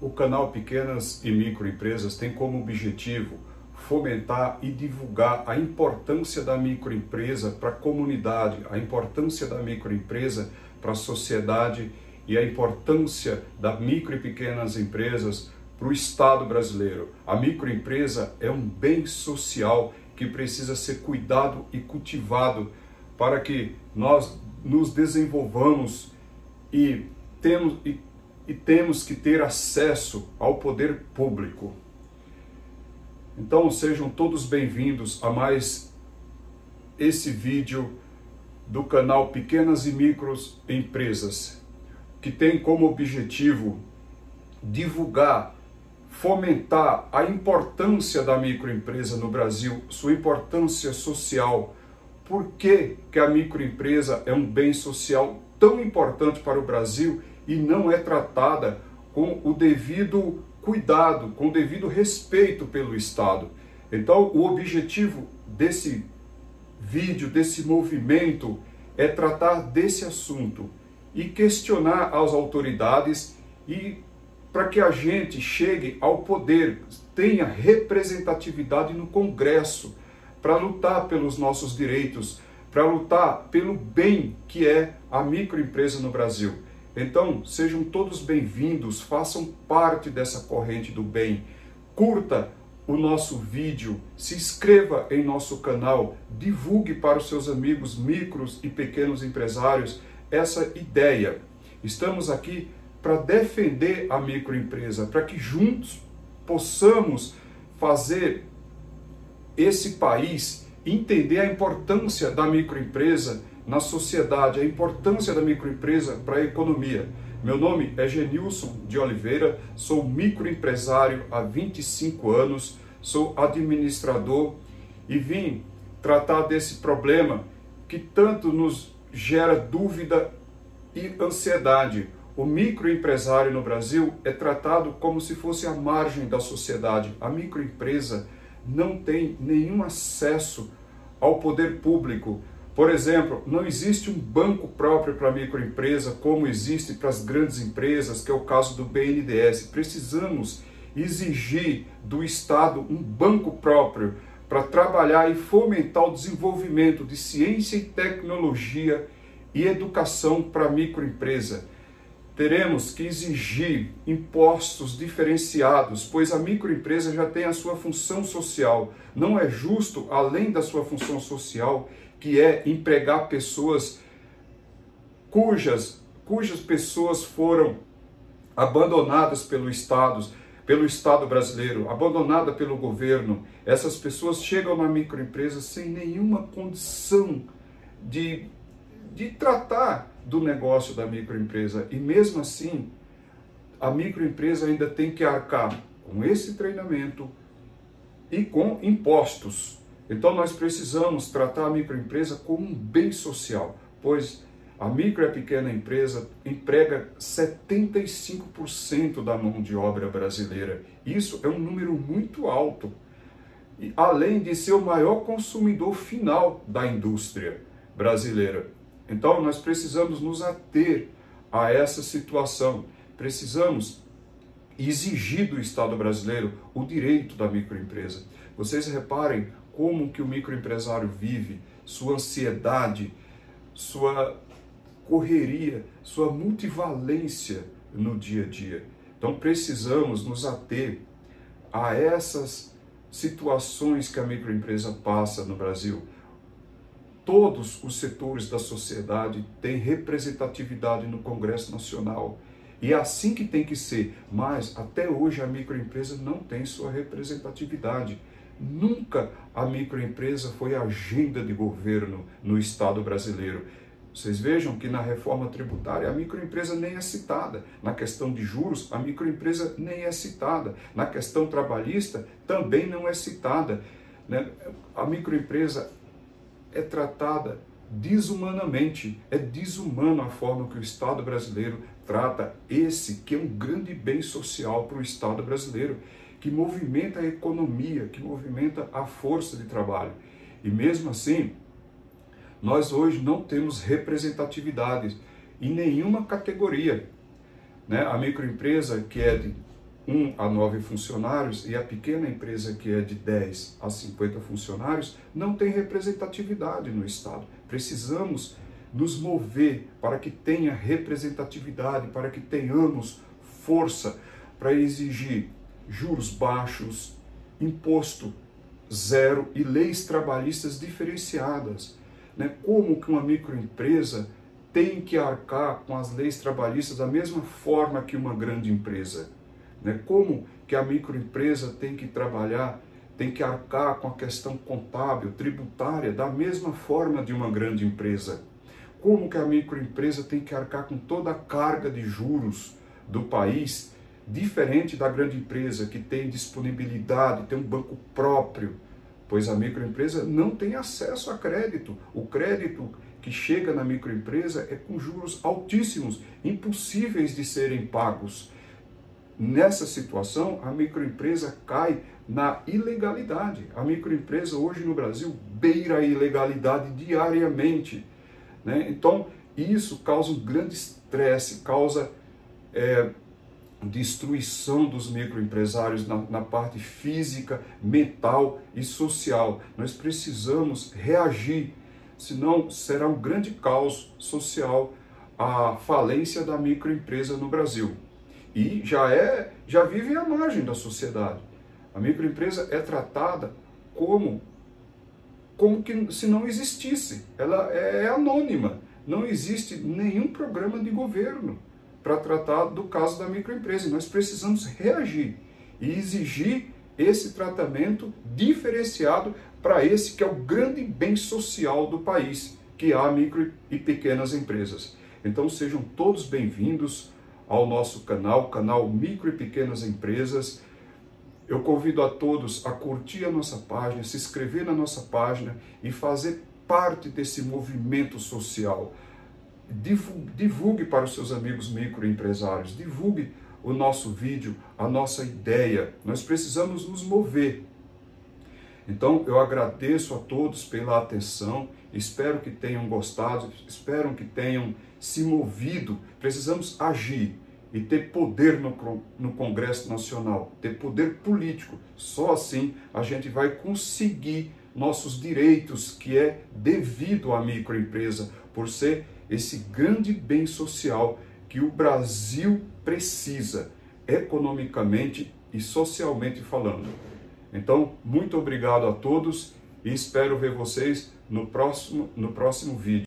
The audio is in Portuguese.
O canal Pequenas e Microempresas tem como objetivo fomentar e divulgar a importância da microempresa para a comunidade, a importância da microempresa para a sociedade e a importância das micro e pequenas empresas para o Estado brasileiro. A microempresa é um bem social que precisa ser cuidado e cultivado para que nós nos desenvolvamos e temos, e, e temos que ter acesso ao poder público. Então sejam todos bem-vindos a mais esse vídeo do canal Pequenas e Micros Empresas, que tem como objetivo divulgar, fomentar a importância da microempresa no Brasil, sua importância social. Por que, que a microempresa é um bem social tão importante para o Brasil e não é tratada com o devido cuidado, com devido respeito pelo Estado. Então, o objetivo desse vídeo, desse movimento, é tratar desse assunto e questionar as autoridades e para que a gente chegue ao poder, tenha representatividade no Congresso, para lutar pelos nossos direitos, para lutar pelo bem que é a microempresa no Brasil. Então, sejam todos bem-vindos, façam parte dessa corrente do bem. Curta o nosso vídeo, se inscreva em nosso canal, divulgue para os seus amigos micros e pequenos empresários essa ideia. Estamos aqui para defender a microempresa, para que juntos possamos fazer esse país entender a importância da microempresa na sociedade, a importância da microempresa para a economia. Meu nome é Genilson de Oliveira, sou microempresário há 25 anos, sou administrador e vim tratar desse problema que tanto nos gera dúvida e ansiedade. O microempresário no Brasil é tratado como se fosse a margem da sociedade. A microempresa não tem nenhum acesso ao poder público, por exemplo, não existe um banco próprio para a microempresa como existe para as grandes empresas, que é o caso do BNDES. Precisamos exigir do Estado um banco próprio para trabalhar e fomentar o desenvolvimento de ciência e tecnologia e educação para a microempresa. Teremos que exigir impostos diferenciados, pois a microempresa já tem a sua função social. Não é justo, além da sua função social, que é empregar pessoas cujas, cujas pessoas foram abandonadas pelo Estado, pelo Estado brasileiro, abandonada pelo governo. Essas pessoas chegam na microempresa sem nenhuma condição de, de tratar do negócio da microempresa. E mesmo assim, a microempresa ainda tem que arcar com esse treinamento e com impostos. Então nós precisamos tratar a microempresa como um bem social, pois a micro e a pequena empresa emprega 75% da mão de obra brasileira. Isso é um número muito alto. Além de ser o maior consumidor final da indústria brasileira. Então nós precisamos nos ater a essa situação. Precisamos exigir do Estado brasileiro o direito da microempresa. Vocês reparem como que o microempresário vive, sua ansiedade, sua correria, sua multivalência no dia a dia. Então precisamos nos ater a essas situações que a microempresa passa no Brasil. Todos os setores da sociedade têm representatividade no Congresso Nacional. E é assim que tem que ser, mas até hoje a microempresa não tem sua representatividade. Nunca a microempresa foi agenda de governo no Estado brasileiro. Vocês vejam que na reforma tributária a microempresa nem é citada. Na questão de juros, a microempresa nem é citada. Na questão trabalhista, também não é citada. Né? A microempresa é tratada desumanamente. É desumano a forma que o Estado brasileiro trata esse, que é um grande bem social para o Estado brasileiro que movimenta a economia, que movimenta a força de trabalho. E mesmo assim, nós hoje não temos representatividade em nenhuma categoria. Né? A microempresa, que é de 1 a 9 funcionários e a pequena empresa que é de 10 a 50 funcionários não tem representatividade no Estado. Precisamos nos mover para que tenha representatividade, para que tenhamos força para exigir juros baixos, imposto zero e leis trabalhistas diferenciadas. Né? Como que uma microempresa tem que arcar com as leis trabalhistas da mesma forma que uma grande empresa? Né? Como que a microempresa tem que trabalhar, tem que arcar com a questão contábil, tributária, da mesma forma de uma grande empresa? Como que a microempresa tem que arcar com toda a carga de juros do país, diferente da grande empresa que tem disponibilidade, tem um banco próprio, pois a microempresa não tem acesso a crédito. O crédito que chega na microempresa é com juros altíssimos, impossíveis de serem pagos. Nessa situação, a microempresa cai na ilegalidade. A microempresa hoje no Brasil beira a ilegalidade diariamente. Né? Então, isso causa um grande estresse, causa é, destruição dos microempresários na, na parte física, mental e social. Nós precisamos reagir, senão será um grande caos social a falência da microempresa no Brasil e já é, já vive à margem da sociedade. A microempresa é tratada como como que se não existisse. Ela é anônima. Não existe nenhum programa de governo para tratar do caso da microempresa. Nós precisamos reagir e exigir esse tratamento diferenciado para esse que é o grande bem social do país, que é a micro e pequenas empresas. Então sejam todos bem-vindos ao nosso canal, canal Micro e Pequenas Empresas. Eu convido a todos a curtir a nossa página, se inscrever na nossa página e fazer parte desse movimento social. Divulgue para os seus amigos microempresários, divulgue o nosso vídeo, a nossa ideia. Nós precisamos nos mover. Então eu agradeço a todos pela atenção, espero que tenham gostado, espero que tenham se movido. Precisamos agir e ter poder no, no Congresso Nacional, ter poder político. Só assim a gente vai conseguir nossos direitos, que é devido à microempresa, por ser esse grande bem social que o Brasil precisa, economicamente e socialmente falando. Então, muito obrigado a todos e espero ver vocês no próximo, no próximo vídeo.